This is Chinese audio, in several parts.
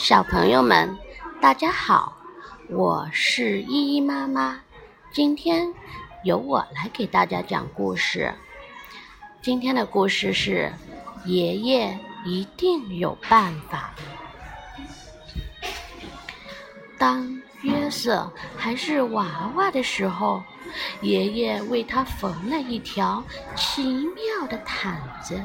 小朋友们，大家好，我是依依妈妈。今天由我来给大家讲故事。今天的故事是《爷爷一定有办法》。当约瑟还是娃娃的时候，爷爷为他缝了一条奇妙的毯子。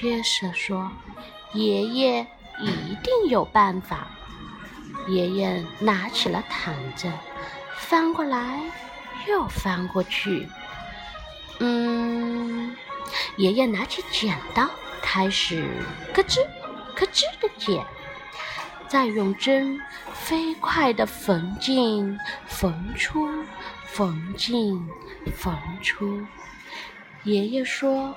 约瑟说：“爷爷一定有办法。”爷爷拿起了毯子，翻过来又翻过去。嗯，爷爷拿起剪刀，开始咯吱咯吱的剪，再用针飞快地缝进、缝出、缝进、缝出。爷爷说。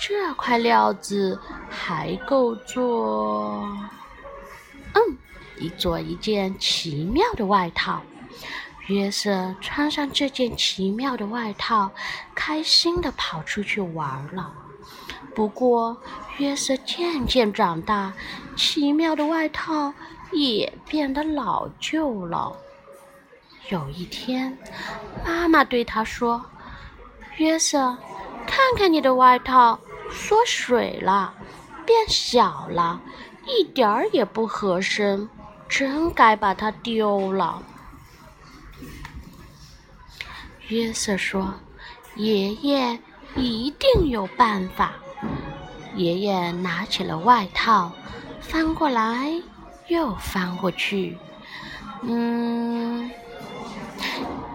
这块料子还够做，嗯，一做一件奇妙的外套。约瑟穿上这件奇妙的外套，开心地跑出去玩了。不过，约瑟渐渐长大，奇妙的外套也变得老旧了。有一天，妈妈对他说：“约瑟。”看看你的外套缩水了，变小了，一点儿也不合身，真该把它丢了。约瑟说：“爷爷一定有办法。”爷爷拿起了外套，翻过来又翻过去。嗯。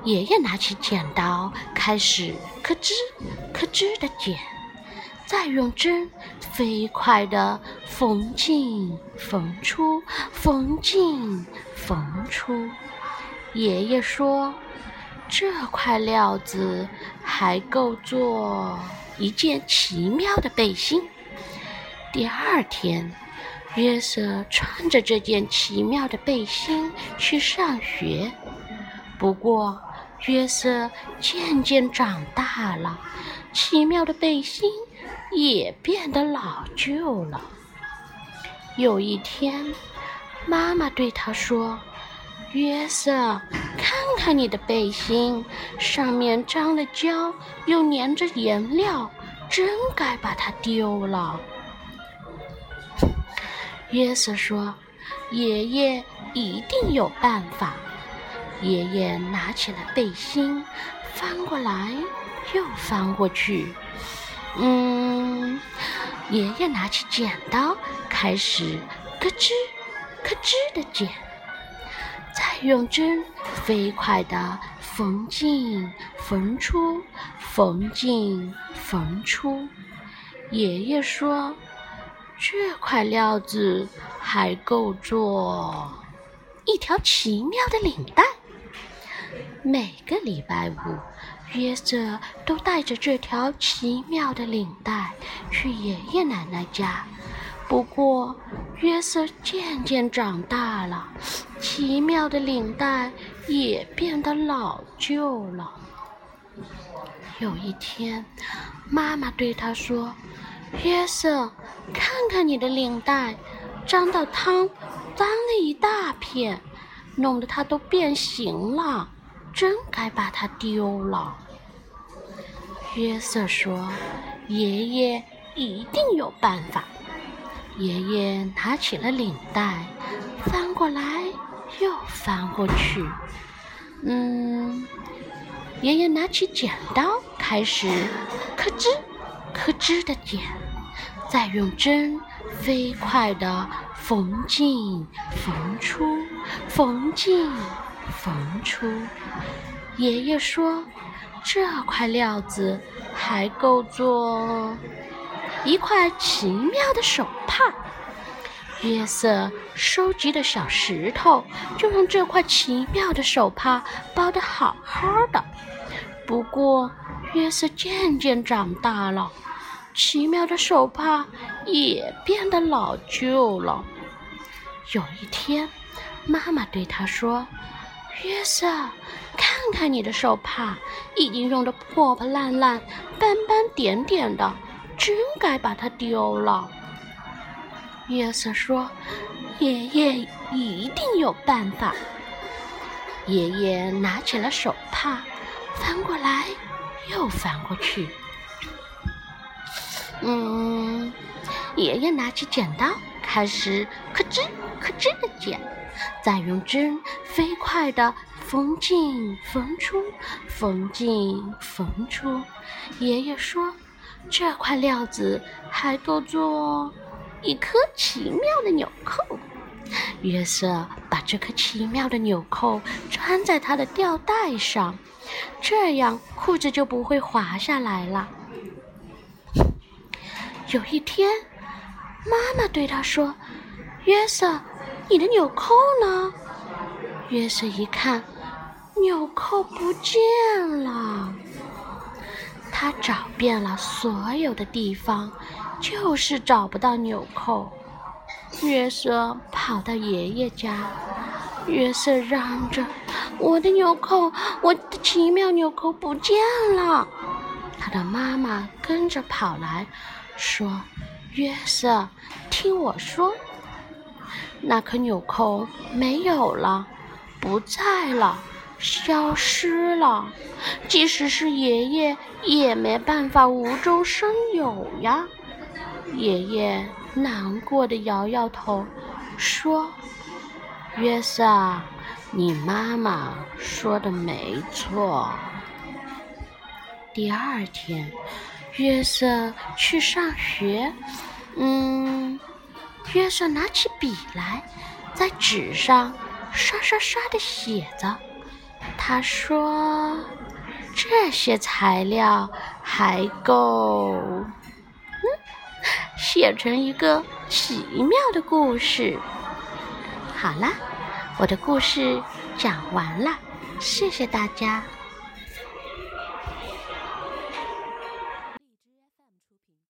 爷爷拿起剪刀，开始咯吱咯吱的剪，再用针飞快地缝进、缝出、缝进、缝出。爷爷说：“这块料子还够做一件奇妙的背心。”第二天，约瑟穿着这件奇妙的背心去上学。不过，约瑟渐渐长大了，奇妙的背心也变得老旧了。有一天，妈妈对他说：“约瑟，看看你的背心，上面沾了胶，又粘着颜料，真该把它丢了。”约瑟说：“爷爷一定有办法。”爷爷拿起了背心，翻过来又翻过去。嗯，爷爷拿起剪刀，开始咯吱咯吱的剪，再用针飞快地缝进、缝出、缝进、缝出。爷爷说：“这块料子还够做一条奇妙的领带。”每个礼拜五，约瑟都带着这条奇妙的领带去爷爷奶奶家。不过，约瑟渐渐长大了，奇妙的领带也变得老旧了。有一天，妈妈对他说：“约瑟，看看你的领带，沾到汤，脏了一大片，弄得它都变形了。”真该把它丢了。约瑟说：“爷爷一定有办法。”爷爷拿起了领带，翻过来又翻过去。嗯，爷爷拿起剪刀，开始咯吱咯吱的剪，再用针飞快地缝进、缝出、缝进。缝出，爷爷说：“这块料子还够做一块奇妙的手帕。”约瑟收集的小石头就用这块奇妙的手帕包得好好的。不过，约瑟渐渐长大了，奇妙的手帕也变得老旧了。有一天，妈妈对他说：“约瑟，看看你的手帕，已经用得破破烂烂、斑斑点点的，真该把它丢了。”约瑟说：“爷爷一定有办法。”爷爷拿起了手帕，翻过来又翻过去。嗯，爷爷拿起剪刀，开始咯吱咯吱的剪，再用针飞快的缝进缝出，缝进缝出。爷爷说：“这块料子还够做。”一颗奇妙的纽扣，约瑟把这颗奇妙的纽扣穿在他的吊带上，这样裤子就不会滑下来了。有一天，妈妈对他说：“约瑟，你的纽扣呢？”约瑟一看，纽扣不见了。他找遍了所有的地方。就是找不到纽扣，约瑟跑到爷爷家，约瑟嚷着：“我的纽扣，我的奇妙纽扣不见了！”他的妈妈跟着跑来，说：“约瑟，听我说，那颗纽扣没有了，不在了，消失了。即使是爷爷，也没办法无中生有呀。”爷爷难过的摇摇头，说：“约瑟，你妈妈说的没错。”第二天，约瑟去上学。嗯，约瑟拿起笔来，在纸上刷刷刷的写着。他说：“这些材料还够。”嗯写成一个奇妙的故事。好啦，我的故事讲完了，谢谢大家。